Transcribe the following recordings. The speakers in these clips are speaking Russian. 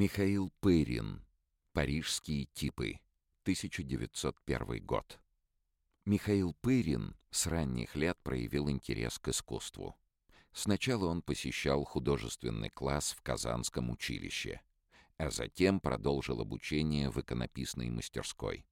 Михаил Пырин. Парижские типы. 1901 год. Михаил Пырин с ранних лет проявил интерес к искусству. Сначала он посещал художественный класс в Казанском училище, а затем продолжил обучение в иконописной мастерской.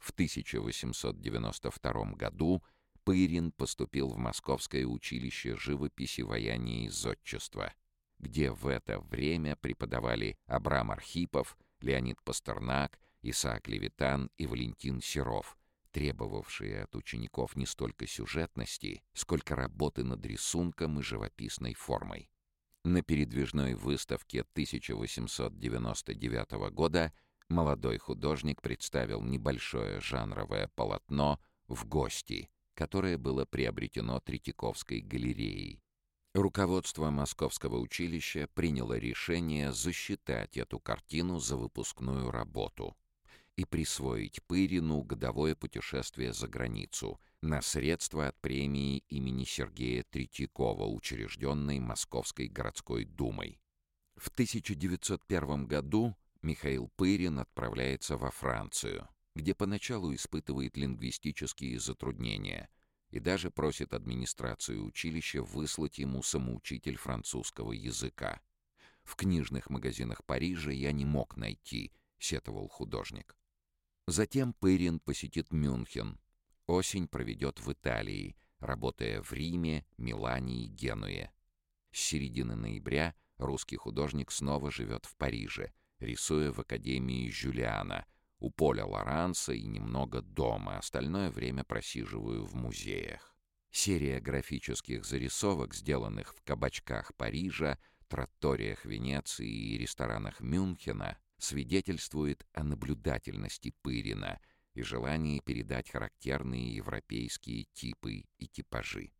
В 1892 году Пырин поступил в Московское училище живописи, ваяния и зодчества, где в это время преподавали Абрам Архипов, Леонид Пастернак, Исаак Левитан и Валентин Серов — требовавшие от учеников не столько сюжетности, сколько работы над рисунком и живописной формой. На передвижной выставке 1899 года молодой художник представил небольшое жанровое полотно «В гости», которое было приобретено Третьяковской галереей. Руководство Московского училища приняло решение засчитать эту картину за выпускную работу — и присвоить Пырину годовое путешествие за границу на средства от премии имени Сергея Третьякова, учрежденной Московской городской думой. В 1901 году Михаил Пырин отправляется во Францию, где поначалу испытывает лингвистические затруднения и даже просит администрацию училища выслать ему самоучитель французского языка. «В книжных магазинах Парижа я не мог найти», — сетовал художник. Затем Пырин посетит Мюнхен. Осень проведет в Италии, работая в Риме, Милане и Генуе. С середины ноября русский художник снова живет в Париже, рисуя в Академии Жюлиана, у поля Лоранса и немного дома, остальное время просиживаю в музеях. Серия графических зарисовок, сделанных в кабачках Парижа, тратториях Венеции и ресторанах Мюнхена, свидетельствует о наблюдательности Пырина и желании передать характерные европейские типы и типажи.